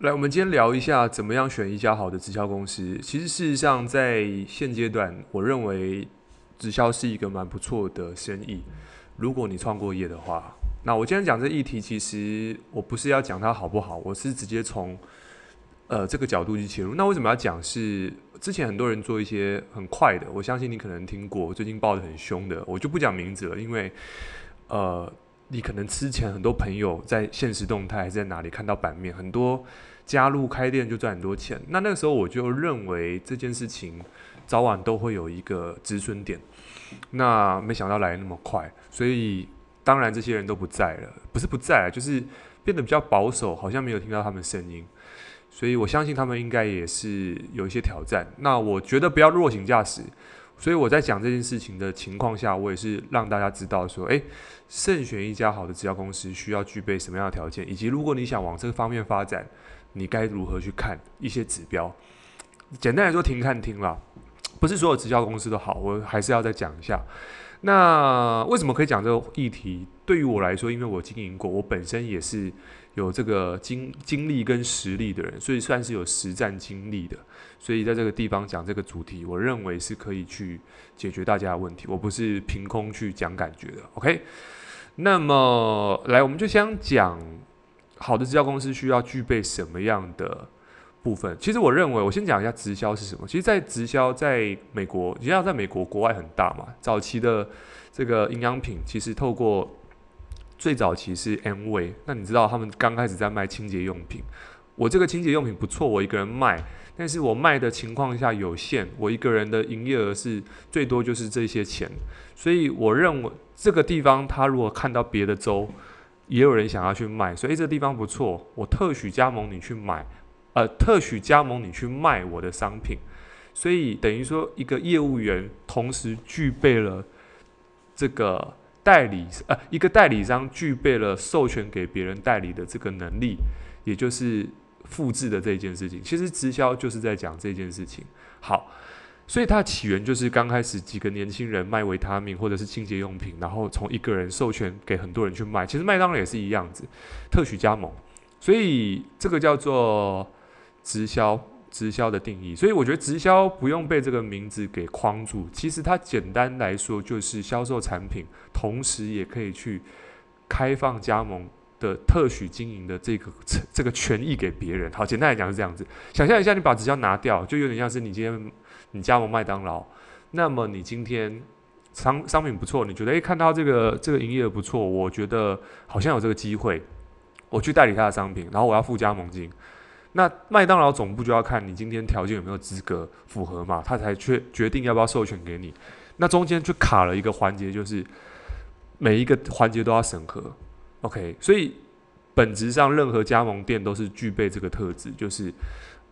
来，我们今天聊一下怎么样选一家好的直销公司。其实事实上，在现阶段，我认为直销是一个蛮不错的生意。如果你创过业的话，那我今天讲这议题，其实我不是要讲它好不好，我是直接从呃这个角度去切入。那为什么要讲？是之前很多人做一些很快的，我相信你可能听过，最近爆得很凶的，我就不讲名字了，因为呃。你可能之前很多朋友在现实动态还是在哪里看到版面，很多加入开店就赚很多钱。那那个时候我就认为这件事情早晚都会有一个止损点。那没想到来那么快，所以当然这些人都不在了，不是不在，就是变得比较保守，好像没有听到他们声音。所以我相信他们应该也是有一些挑战。那我觉得不要弱行驾驶。所以我在讲这件事情的情况下，我也是让大家知道说，诶，慎选一家好的直销公司需要具备什么样的条件，以及如果你想往这个方面发展，你该如何去看一些指标。简单来说，停看听啦，不是所有直销公司都好，我还是要再讲一下。那为什么可以讲这个议题？对于我来说，因为我经营过，我本身也是有这个经经历跟实力的人，所以算是有实战经历的。所以在这个地方讲这个主题，我认为是可以去解决大家的问题。我不是凭空去讲感觉的。OK，那么来，我们就先讲好的直销公司需要具备什么样的部分。其实我认为，我先讲一下直销是什么。其实，在直销在美国，你知道，在美国国外很大嘛。早期的这个营养品，其实透过最早期是 Amway。那你知道他们刚开始在卖清洁用品。我这个清洁用品不错，我一个人卖。但是我卖的情况下有限，我一个人的营业额是最多就是这些钱，所以我认为这个地方他如果看到别的州也有人想要去卖，所以这个地方不错，我特许加盟你去买，呃，特许加盟你去卖我的商品，所以等于说一个业务员同时具备了这个代理，呃，一个代理商具备了授权给别人代理的这个能力，也就是。复制的这件事情，其实直销就是在讲这件事情。好，所以它起源就是刚开始几个年轻人卖维他命或者是清洁用品，然后从一个人授权给很多人去卖。其实麦当劳也是一样子，特许加盟。所以这个叫做直销，直销的定义。所以我觉得直销不用被这个名字给框住。其实它简单来说就是销售产品，同时也可以去开放加盟。的特许经营的这个这个权益给别人，好，简单来讲是这样子。想象一下，你把直销拿掉，就有点像是你今天你加盟麦当劳，那么你今天商商品不错，你觉得诶，看到这个这个营业不错，我觉得好像有这个机会，我去代理他的商品，然后我要付加盟金。那麦当劳总部就要看你今天条件有没有资格符合嘛，他才决决定要不要授权给你。那中间就卡了一个环节，就是每一个环节都要审核。OK，所以本质上任何加盟店都是具备这个特质，就是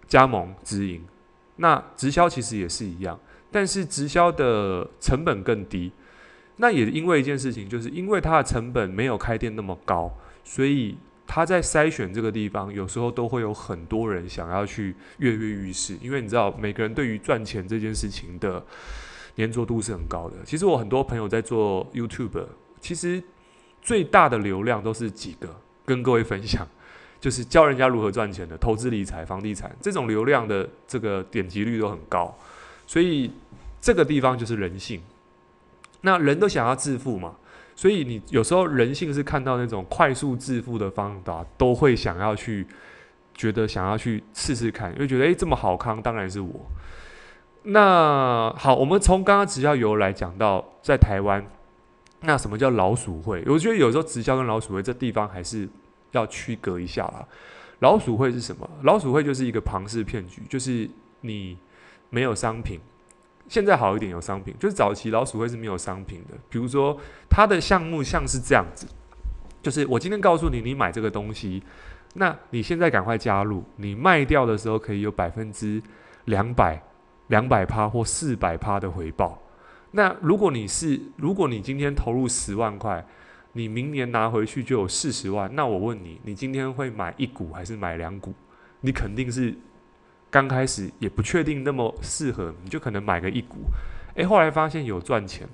加盟直营。那直销其实也是一样，但是直销的成本更低。那也因为一件事情，就是因为它的成本没有开店那么高，所以他在筛选这个地方，有时候都会有很多人想要去跃跃欲试。因为你知道，每个人对于赚钱这件事情的粘着度是很高的。其实我很多朋友在做 YouTube，其实。最大的流量都是几个，跟各位分享，就是教人家如何赚钱的，投资理财、房地产这种流量的这个点击率都很高，所以这个地方就是人性。那人都想要致富嘛，所以你有时候人性是看到那种快速致富的方法，都会想要去觉得想要去试试看，因为觉得诶，这么好康，当然是我。那好，我们从刚刚只要由来讲到在台湾。那什么叫老鼠会？我觉得有时候直销跟老鼠会这地方还是要区隔一下啦。老鼠会是什么？老鼠会就是一个庞氏骗局，就是你没有商品。现在好一点有商品，就是早期老鼠会是没有商品的。比如说，它的项目像是这样子，就是我今天告诉你，你买这个东西，那你现在赶快加入，你卖掉的时候可以有百分之两百、两百趴或四百趴的回报。那如果你是，如果你今天投入十万块，你明年拿回去就有四十万。那我问你，你今天会买一股还是买两股？你肯定是刚开始也不确定那么适合，你就可能买个一股。诶，后来发现有赚钱，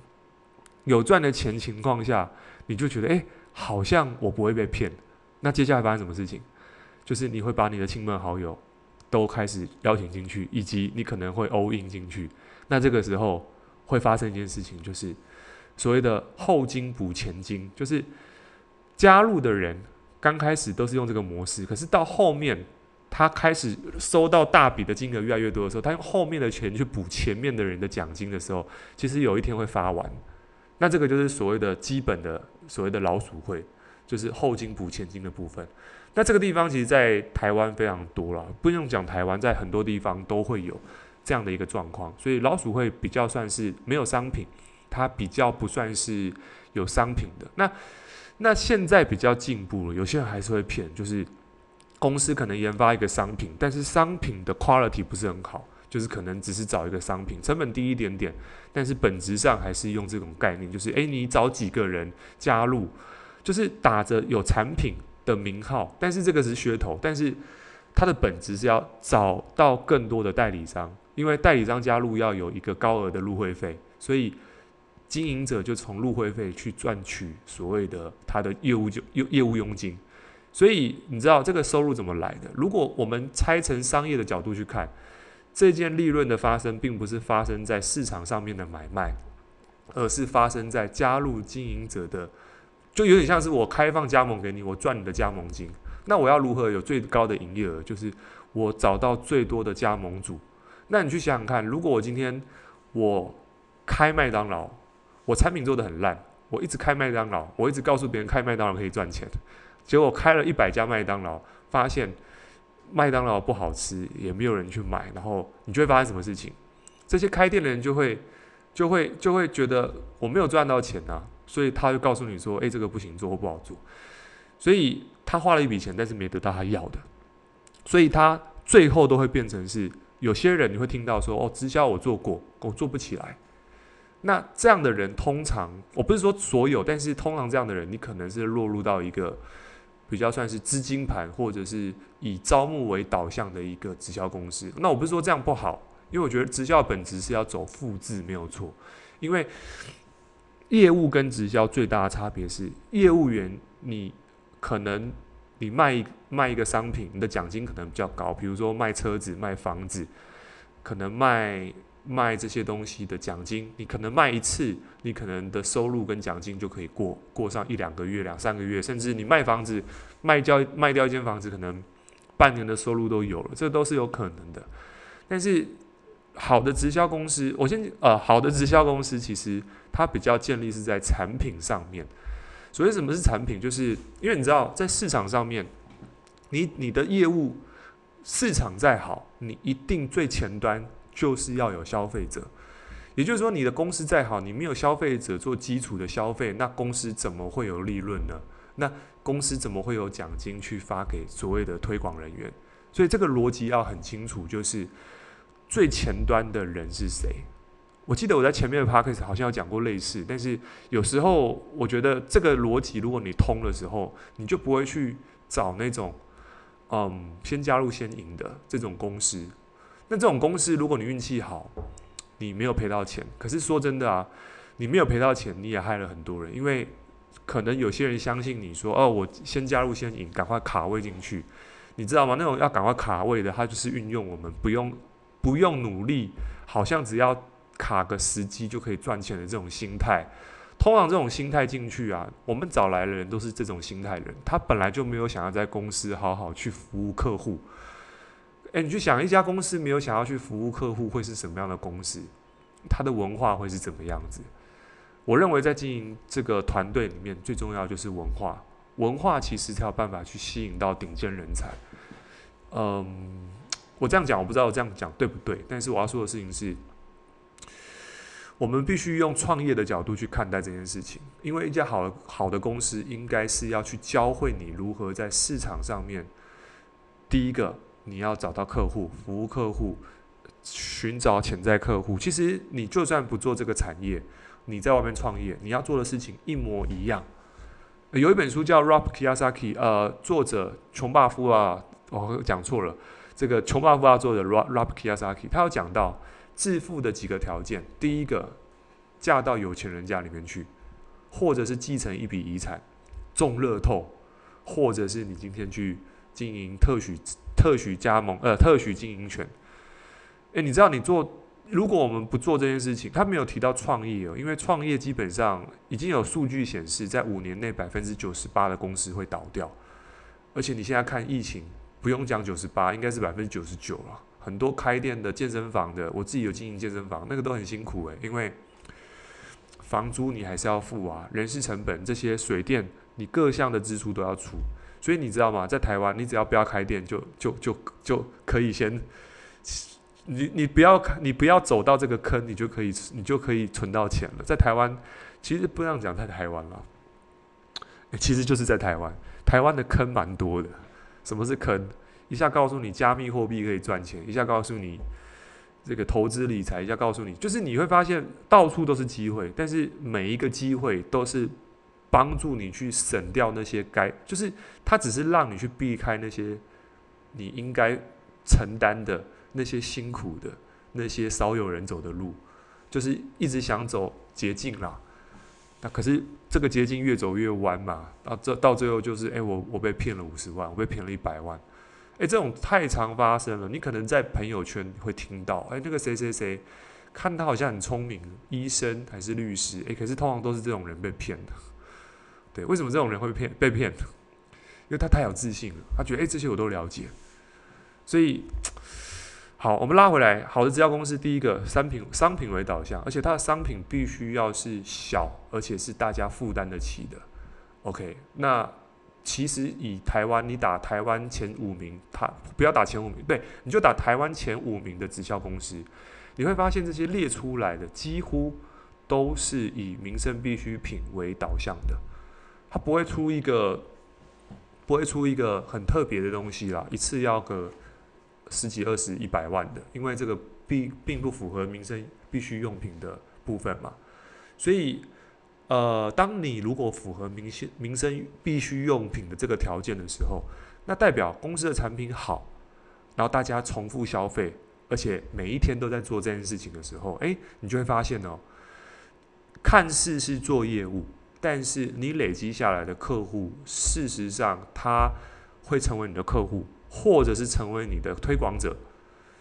有赚的钱情况下，你就觉得诶，好像我不会被骗。那接下来发生什么事情？就是你会把你的亲朋好友都开始邀请进去，以及你可能会 all in 进去。那这个时候会发生一件事情，就是所谓的后金补前金，就是加入的人刚开始都是用这个模式，可是到后面他开始收到大笔的金额越来越多的时候，他用后面的钱去补前面的人的奖金的时候，其实有一天会发完。那这个就是所谓的基本的所谓的老鼠会，就是后金补前金的部分。那这个地方其实，在台湾非常多了，不用讲台湾，在很多地方都会有这样的一个状况。所以老鼠会比较算是没有商品，它比较不算是有商品的。那那现在比较进步了，有些人还是会骗，就是公司可能研发一个商品，但是商品的 quality 不是很好，就是可能只是找一个商品，成本低一点点，但是本质上还是用这种概念，就是诶，你找几个人加入，就是打着有产品的名号，但是这个是噱头，但是它的本质是要找到更多的代理商，因为代理商加入要有一个高额的入会费，所以经营者就从入会费去赚取所谓的他的业务就业业务佣金，所以你知道这个收入怎么来的？如果我们拆成商业的角度去看，这件利润的发生，并不是发生在市场上面的买卖，而是发生在加入经营者的。就有点像是我开放加盟给你，我赚你的加盟金。那我要如何有最高的营业额？就是我找到最多的加盟主。那你去想想看，如果我今天我开麦当劳，我产品做得很烂，我一直开麦当劳，我一直告诉别人开麦当劳可以赚钱，结果开了一百家麦当劳，发现麦当劳不好吃，也没有人去买，然后你就会发生什么事情？这些开店的人就会就会就会觉得我没有赚到钱啊。所以他就告诉你说：“诶，这个不行做不好做。”所以他花了一笔钱，但是没得到他要的。所以他最后都会变成是有些人你会听到说：“哦，直销我做过，我做不起来。”那这样的人通常，我不是说所有，但是通常这样的人，你可能是落入到一个比较算是资金盘，或者是以招募为导向的一个直销公司。那我不是说这样不好，因为我觉得直销本质是要走复制，没有错，因为。业务跟直销最大的差别是，业务员你可能你卖一卖一个商品，你的奖金可能比较高，比如说卖车子、卖房子，可能卖卖这些东西的奖金，你可能卖一次，你可能的收入跟奖金就可以过过上一两个月、两三个月，甚至你卖房子卖掉卖掉一间房子，可能半年的收入都有了，这都是有可能的。但是好的直销公司，我先呃，好的直销公司其实。它比较建立是在产品上面，所以什么是产品？就是因为你知道，在市场上面，你你的业务市场再好，你一定最前端就是要有消费者。也就是说，你的公司再好，你没有消费者做基础的消费，那公司怎么会有利润呢？那公司怎么会有奖金去发给所谓的推广人员？所以这个逻辑要很清楚，就是最前端的人是谁？我记得我在前面的 podcast 好像有讲过类似，但是有时候我觉得这个逻辑，如果你通的时候，你就不会去找那种嗯先加入先赢的这种公司。那这种公司，如果你运气好，你没有赔到钱。可是说真的啊，你没有赔到钱，你也害了很多人，因为可能有些人相信你说哦，我先加入先赢，赶快卡位进去，你知道吗？那种要赶快卡位的，他就是运用我们不用不用努力，好像只要。卡个时机就可以赚钱的这种心态，通常这种心态进去啊，我们找来的人都是这种心态人，他本来就没有想要在公司好好去服务客户。诶，你去想一家公司没有想要去服务客户会是什么样的公司？他的文化会是怎么样子？我认为在经营这个团队里面，最重要就是文化，文化其实才有办法去吸引到顶尖人才。嗯，我这样讲我不知道我这样讲对不对，但是我要说的事情是。我们必须用创业的角度去看待这件事情，因为一家好好的公司应该是要去教会你如何在市场上面，第一个你要找到客户，服务客户，寻找潜在客户。其实你就算不做这个产业，你在外面创业，你要做的事情一模一样。有一本书叫 Rob Kiyosaki，呃，作者穷爸夫啊，我讲错了，这个穷爸夫啊，作者 Rob Rob Kiyosaki，他有讲到。致富的几个条件：第一个，嫁到有钱人家里面去，或者是继承一笔遗产，中乐透，或者是你今天去经营特许特许加盟呃特许经营权。诶，你知道你做？如果我们不做这件事情，他没有提到创业哦，因为创业基本上已经有数据显示，在五年内百分之九十八的公司会倒掉，而且你现在看疫情，不用讲九十八，应该是百分之九十九了。很多开店的健身房的，我自己有经营健身房，那个都很辛苦诶，因为房租你还是要付啊，人事成本这些水电，你各项的支出都要出，所以你知道吗？在台湾，你只要不要开店就，就就就可以先。你你不要你不要走到这个坑，你就可以你就可以存到钱了。在台湾，其实不这样讲，在台湾了，其实就是在台湾。台湾的坑蛮多的。什么是坑？一下告诉你加密货币可以赚钱，一下告诉你这个投资理财，一下告诉你，就是你会发现到处都是机会，但是每一个机会都是帮助你去省掉那些该，就是它只是让你去避开那些你应该承担的。那些辛苦的，那些少有人走的路，就是一直想走捷径啦。那可是这个捷径越走越弯嘛，到这到最后就是，哎、我我被骗了五十万，我被骗了一百万。哎、这种太常发生了。你可能在朋友圈会听到，哎、那个谁谁谁，看他好像很聪明，医生还是律师，哎、可是通常都是这种人被骗的。对，为什么这种人会骗被骗？因为他太有自信了，他觉得哎、这些我都了解，所以。好，我们拉回来。好的直销公司，第一个商品商品为导向，而且它的商品必须要是小，而且是大家负担得起的。OK，那其实以台湾，你打台湾前五名，他不要打前五名，对，你就打台湾前五名的直销公司，你会发现这些列出来的几乎都是以民生必需品为导向的，它不会出一个不会出一个很特别的东西啦，一次要个。十几、二十、一百万的，因为这个并并不符合民生必需用品的部分嘛，所以，呃，当你如果符合民生民生必需用品的这个条件的时候，那代表公司的产品好，然后大家重复消费，而且每一天都在做这件事情的时候，诶，你就会发现哦，看似是做业务，但是你累积下来的客户，事实上他会成为你的客户。或者是成为你的推广者，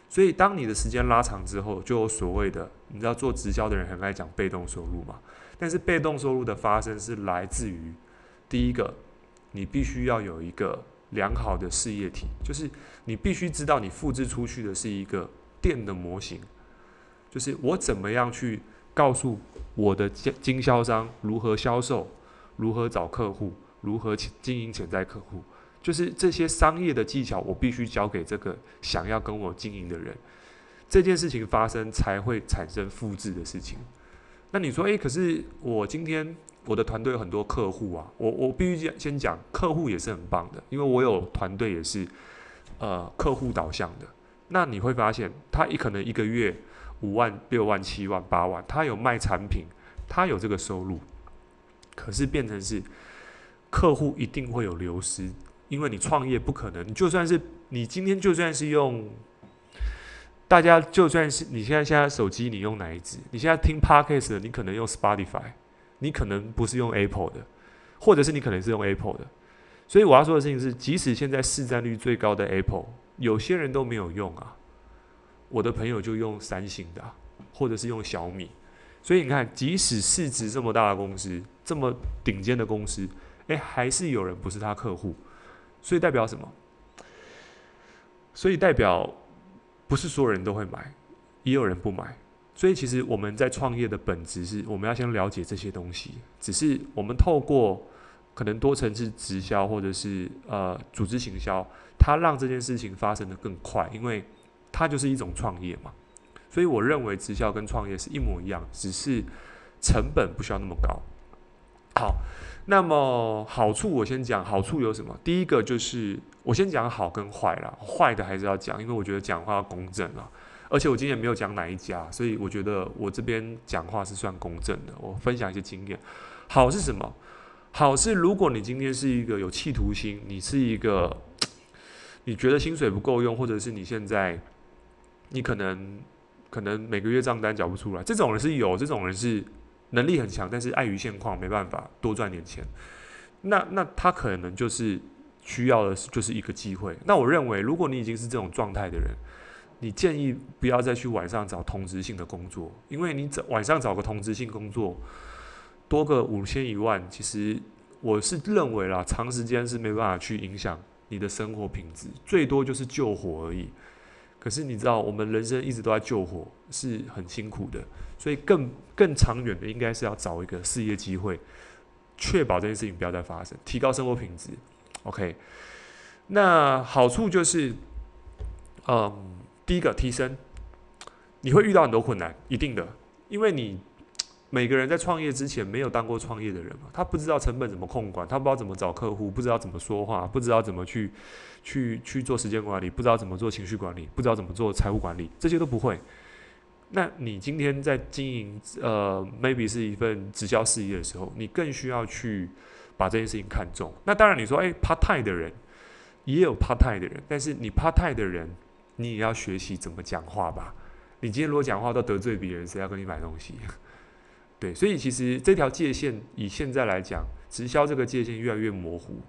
所以当你的时间拉长之后，就有所谓的，你知道做直销的人很爱讲被动收入嘛？但是被动收入的发生是来自于第一个，你必须要有一个良好的事业体，就是你必须知道你复制出去的是一个店的模型，就是我怎么样去告诉我的经经销商如何销售，如何找客户，如何经营潜在客户。就是这些商业的技巧，我必须交给这个想要跟我经营的人，这件事情发生才会产生复制的事情。那你说，诶，可是我今天我的团队有很多客户啊，我我必须先讲，客户也是很棒的，因为我有团队也是呃客户导向的。那你会发现，他一可能一个月五万、六万、七万、八万，他有卖产品，他有这个收入，可是变成是客户一定会有流失。因为你创业不可能，你就算是你今天就算是用，大家就算是你现在现在手机你用哪一支？你现在听 Podcast 的，你可能用 Spotify，你可能不是用 Apple 的，或者是你可能是用 Apple 的。所以我要说的事情是，即使现在市占率最高的 Apple，有些人都没有用啊。我的朋友就用三星的，或者是用小米。所以你看，即使市值这么大的公司，这么顶尖的公司，诶，还是有人不是他客户。所以代表什么？所以代表不是所有人都会买，也有人不买。所以其实我们在创业的本质是，我们要先了解这些东西。只是我们透过可能多层次直销，或者是呃组织行销，它让这件事情发生的更快，因为它就是一种创业嘛。所以我认为直销跟创业是一模一样，只是成本不需要那么高。好。那么好处我先讲，好处有什么？第一个就是我先讲好跟坏啦，坏的还是要讲，因为我觉得讲话要公正啊。而且我今天没有讲哪一家，所以我觉得我这边讲话是算公正的。我分享一些经验。好是什么？好是如果你今天是一个有企图心，你是一个 你觉得薪水不够用，或者是你现在你可能可能每个月账单缴不出来，这种人是有，这种人是。能力很强，但是碍于现况没办法多赚点钱。那那他可能就是需要的就是一个机会。那我认为，如果你已经是这种状态的人，你建议不要再去晚上找同质性的工作，因为你找晚上找个同质性工作，多个五千一万，其实我是认为啦，长时间是没办法去影响你的生活品质，最多就是救火而已。可是你知道，我们人生一直都在救火，是很辛苦的，所以更更长远的，应该是要找一个事业机会，确保这件事情不要再发生，提高生活品质。OK，那好处就是，嗯，第一个提升，你会遇到很多困难，一定的，因为你。每个人在创业之前没有当过创业的人嘛，他不知道成本怎么控管，他不知道怎么找客户，不知道怎么说话，不知道怎么去去去做时间管理，不知道怎么做情绪管理，不知道怎么做财务管理，这些都不会。那你今天在经营呃，maybe 是一份直销事业的时候，你更需要去把这件事情看重。那当然你说，诶，part time 的人也有 part time 的人，但是你 part time 的人，你也要学习怎么讲话吧。你今天如果讲话都得罪别人，谁要跟你买东西？对，所以其实这条界限以现在来讲，直销这个界限越来越模糊。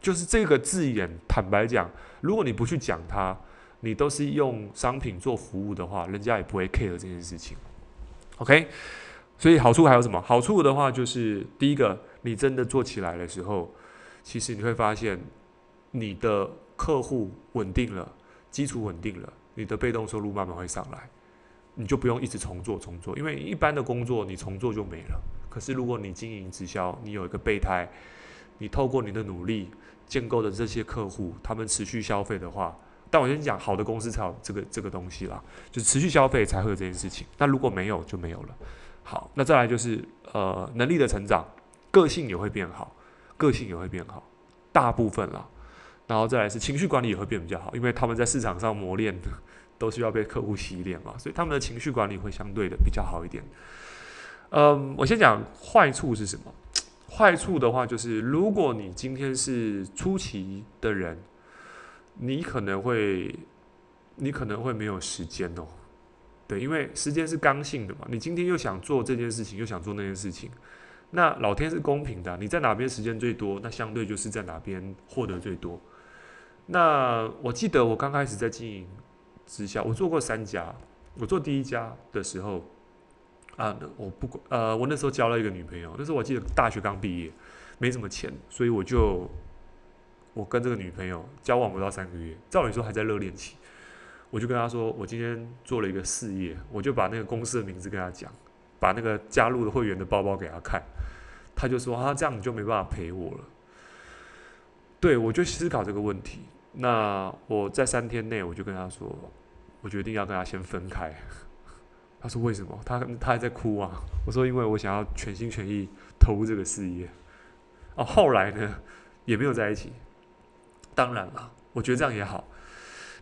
就是这个字眼，坦白讲，如果你不去讲它，你都是用商品做服务的话，人家也不会 care 这件事情。OK，所以好处还有什么？好处的话就是第一个，你真的做起来的时候，其实你会发现你的客户稳定了，基础稳定了，你的被动收入慢慢会上来。你就不用一直重做重做，因为一般的工作你重做就没了。可是如果你经营直销，你有一个备胎，你透过你的努力建构的这些客户，他们持续消费的话，但我先讲好的公司才有这个这个东西啦，就持续消费才会有这件事情。那如果没有就没有了。好，那再来就是呃能力的成长，个性也会变好，个性也会变好，大部分啦。然后再来是情绪管理也会变比较好，因为他们在市场上磨练的。都需要被客户洗脸嘛，所以他们的情绪管理会相对的比较好一点。嗯，我先讲坏处是什么？坏处的话就是，如果你今天是初期的人，你可能会，你可能会没有时间哦。对，因为时间是刚性的嘛，你今天又想做这件事情，又想做那件事情，那老天是公平的，你在哪边时间最多，那相对就是在哪边获得最多。那我记得我刚开始在经营。直销，我做过三家。我做第一家的时候，啊，我不管，呃，我那时候交了一个女朋友。那时候我记得大学刚毕业，没什么钱，所以我就我跟这个女朋友交往不到三个月，照理说还在热恋期，我就跟她说，我今天做了一个事业，我就把那个公司的名字跟她讲，把那个加入的会员的包包给她看，她就说，啊，这样你就没办法陪我了。对，我就思考这个问题。那我在三天内，我就跟他说，我决定要跟他先分开。他说为什么？他他还在哭啊。我说因为我想要全心全意投入这个事业。哦，后来呢也没有在一起。当然了，我觉得这样也好。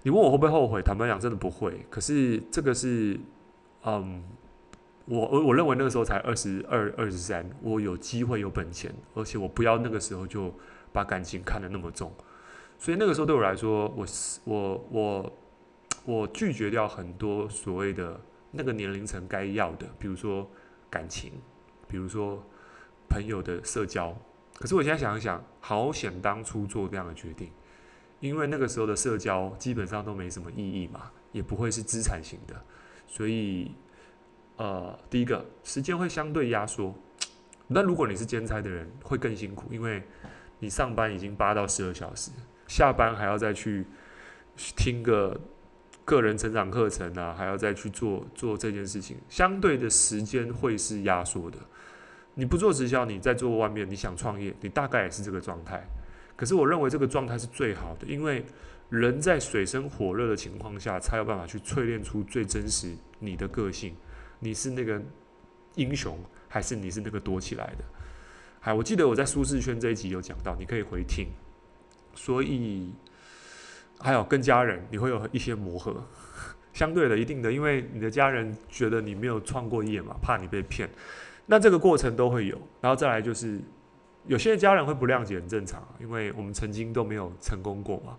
你问我会不会后悔？坦白讲，真的不会。可是这个是，嗯，我我我认为那个时候才二十二、二十三，我有机会有本钱，而且我不要那个时候就把感情看得那么重。所以那个时候对我来说，我我我我拒绝掉很多所谓的那个年龄层该要的，比如说感情，比如说朋友的社交。可是我现在想一想，好险当初做这样的决定，因为那个时候的社交基本上都没什么意义嘛，也不会是资产型的。所以呃，第一个时间会相对压缩。那如果你是兼差的人，会更辛苦，因为你上班已经八到十二小时。下班还要再去听个个人成长课程啊，还要再去做做这件事情，相对的时间会是压缩的。你不做直销，你在做外面，你想创业，你大概也是这个状态。可是我认为这个状态是最好的，因为人在水深火热的情况下，才有办法去淬炼出最真实你的个性。你是那个英雄，还是你是那个躲起来的？还我记得我在舒适圈这一集有讲到，你可以回听。所以，还有跟家人，你会有一些磨合，相对的，一定的，因为你的家人觉得你没有创过业嘛，怕你被骗，那这个过程都会有。然后再来就是，有些家人会不谅解，很正常，因为我们曾经都没有成功过嘛。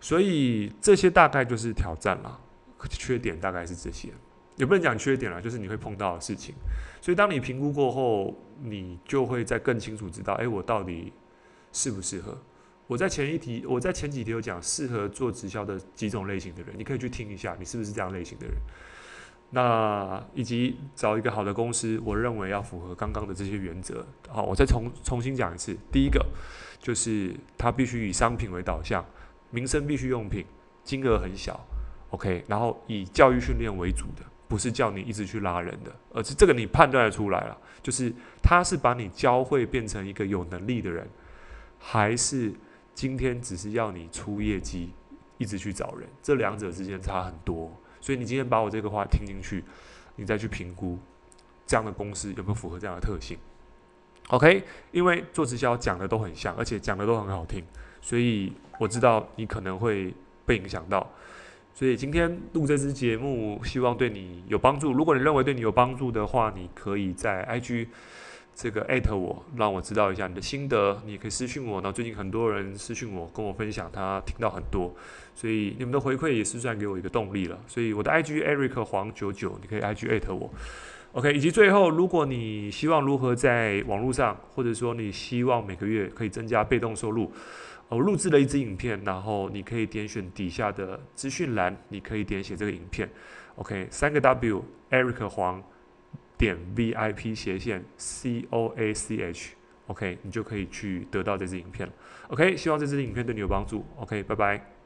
所以这些大概就是挑战了，缺点大概是这些，也不能讲缺点了，就是你会碰到的事情。所以当你评估过后，你就会再更清楚知道，哎，我到底适不适合。我在前一题，我在前几题有讲适合做直销的几种类型的人，你可以去听一下，你是不是这样类型的人？那以及找一个好的公司，我认为要符合刚刚的这些原则。好，我再重重新讲一次。第一个就是它必须以商品为导向，民生必需用品，金额很小，OK。然后以教育训练为主的，不是叫你一直去拉人的，而是这个你判断得出来了，就是他是把你教会变成一个有能力的人，还是？今天只是要你出业绩，一直去找人，这两者之间差很多。所以你今天把我这个话听进去，你再去评估这样的公司有没有符合这样的特性。OK，因为做直销讲的都很像，而且讲的都很好听，所以我知道你可能会被影响到。所以今天录这支节目，希望对你有帮助。如果你认为对你有帮助的话，你可以在 IG。这个艾特我，让我知道一下你的心得。你可以私讯我。那最近很多人私讯我，跟我分享他听到很多，所以你们的回馈也是算给我一个动力了。所以我的 IG Eric 黄九九，你可以 IG 艾特我。OK，以及最后，如果你希望如何在网络上，或者说你希望每个月可以增加被动收入，我录制了一支影片，然后你可以点选底下的资讯栏，你可以点写这个影片。OK，三个 W Eric 黄。点 VIP 斜线 C O A C H，OK，你就可以去得到这支影片了。OK，希望这支影片对你有帮助。OK，拜拜。